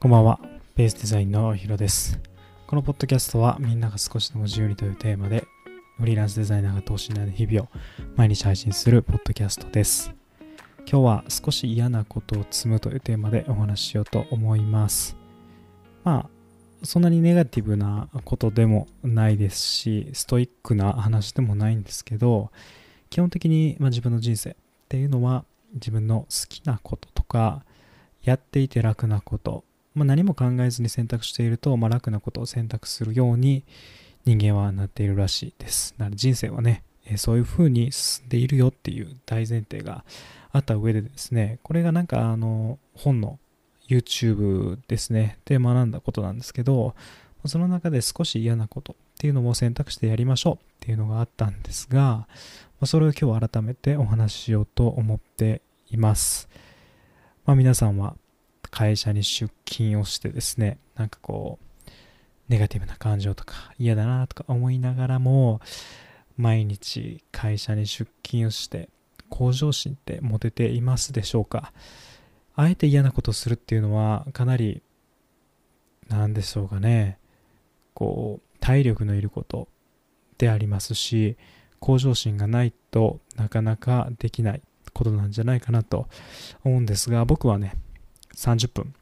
こんばんは、ベースデザインのヒロです。このポッドキャストはみんなが少しでも自由にというテーマで、フリーランスデザイナーが等身大の日々を毎日配信するポッドキャストです。今日は少し嫌なことを積むというテーマでお話ししようと思います。まあ、そんなにネガティブなことでもないですし、ストイックな話でもないんですけど、基本的に、ま、自分の人生っていうのは自分の好きなこととか、やっていて楽なこと、まあ、何も考えずに選択していると、まあ、楽なことを選択するように人間はなっているらしいです。だから人生はね、えそういう風に進んでいるよっていう大前提があった上でですね、これがなんかあの本の YouTube ですね、で学んだことなんですけど、その中で少し嫌なことっていうのも選択してやりましょうっていうのがあったんですが、それを今日改めてお話ししようと思っています。まあ皆さんは会社に出勤をしてですね、なんかこう、ネガティブな感情とか嫌だなとか思いながらも、毎日会社に出勤をして、向上心って持てていますでしょうか。あえて嫌なことをするっていうのはかなり、なんでしょうかね、こう、体力のいることでありますし、向上心がないとなかなかできないことなんじゃないかなと思うんですが、僕はね、30分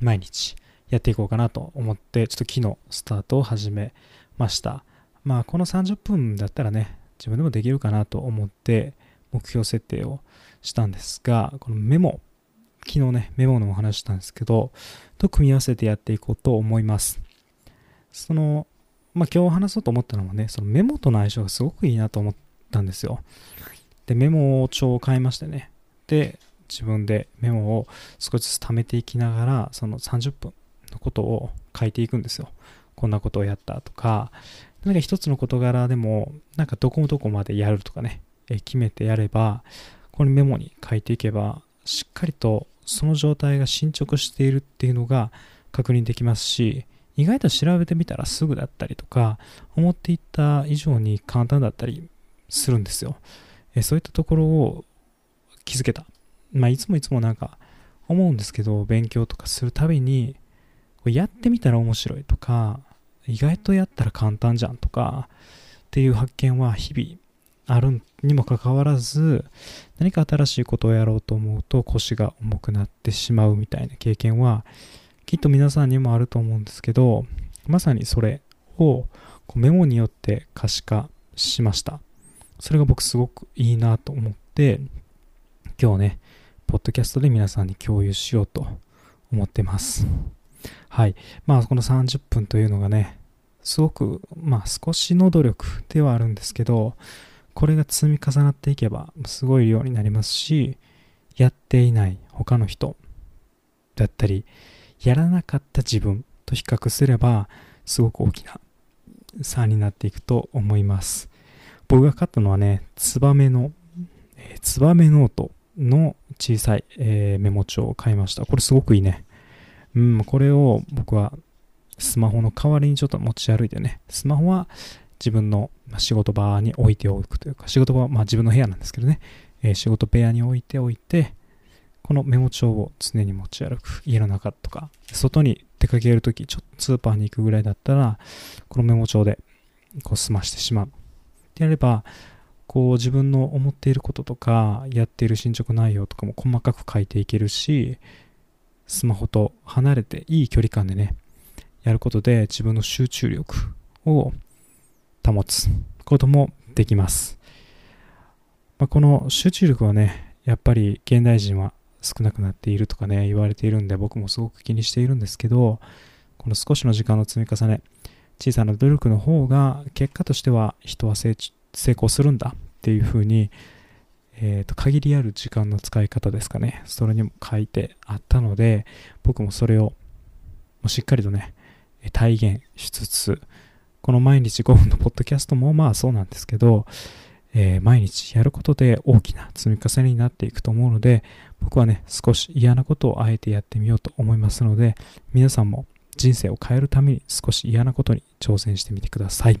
毎日やっていこうかなと思って、ちょっと昨日スタートを始めました。まあ、この30分だったらね、自分でもできるかなと思って目標設定をしたんですが、このメモ、昨日ね、メモのお話したんですけど、と組み合わせてやっていこうと思います。その、まあ今日話そうと思ったのはね、そのメモとの相性がすごくいいなと思ったんですよ。で、メモ帳を買いましてね。で、自分でメモを少しずつ貯めていきながら、その30分のことを書いていくんですよ。こんなことをやったとか、何か一つの事柄でも、なんかどこもどこまでやるとかね、え決めてやれば、このメモに書いていけば、しっかりとその状態が進捗しているっていうのが確認できますし、意外と調べてみたらすぐだったりとか、思っていた以上に簡単だったりするんですよ。えそういったところを気づけた。まあ、いつもいつもなんか思うんですけど、勉強とかするたびに、これやってみたら面白いとか、意外とやったら簡単じゃんとか、っていう発見は日々あるにもかかわらず、何か新しいことをやろうと思うと腰が重くなってしまうみたいな経験は、きっと皆さんにもあると思うんですけど、まさにそれをこうメモによって可視化しました。それが僕すごくいいなと思って、今日ね、ポッドキャストで皆さんに共有しようと思ってます。はい。まあ、この30分というのがね、すごく、まあ、少しの努力ではあるんですけど、これが積み重なっていけば、すごい量になりますし、やっていない他の人だったり、やらなかった自分と比較すれば、すごく大きな差になっていくと思います。僕が買ったのはね、ツバメの、えーツバメノートの小さい、えーメモ帳を買いました。これすごくいいね。うん、これを僕はスマホの代わりにちょっと持ち歩いてね、スマホは自分の仕事場に置いておくというか、仕事場はまあ自分の部屋なんですけどね、えー仕事部屋に置いておいて、このメモ帳を常に持ち歩く。家の中とか、外に出かけるとき、ちょっとスーパーに行くぐらいだったら、このメモ帳でこう済ましてしまう。ってやれば、こう自分の思っていることとか、やっている進捗内容とかも細かく書いていけるし、スマホと離れていい距離感でね、やることで自分の集中力を保つこともできます。まあ、この集中力はね、やっぱり現代人は少なくなっているとかね、言われているんで僕もすごく気にしているんですけど、この少しの時間の積み重ね、小さな努力の方が結果としては人は成成功するんだっていうふうに、えー、と限りある時間の使い方ですかね。それにも書いてあったので、僕もそれをもしっかりとね、体現しつつ、この毎日5分のポッドキャストもまあそうなんですけど、えー毎日やることで大きな積み重ねになっていくと思うので、僕はね、少し嫌なことをあえてやってみようと思いますので、皆さんも人生を変えるために少し嫌なことに挑戦してみてください。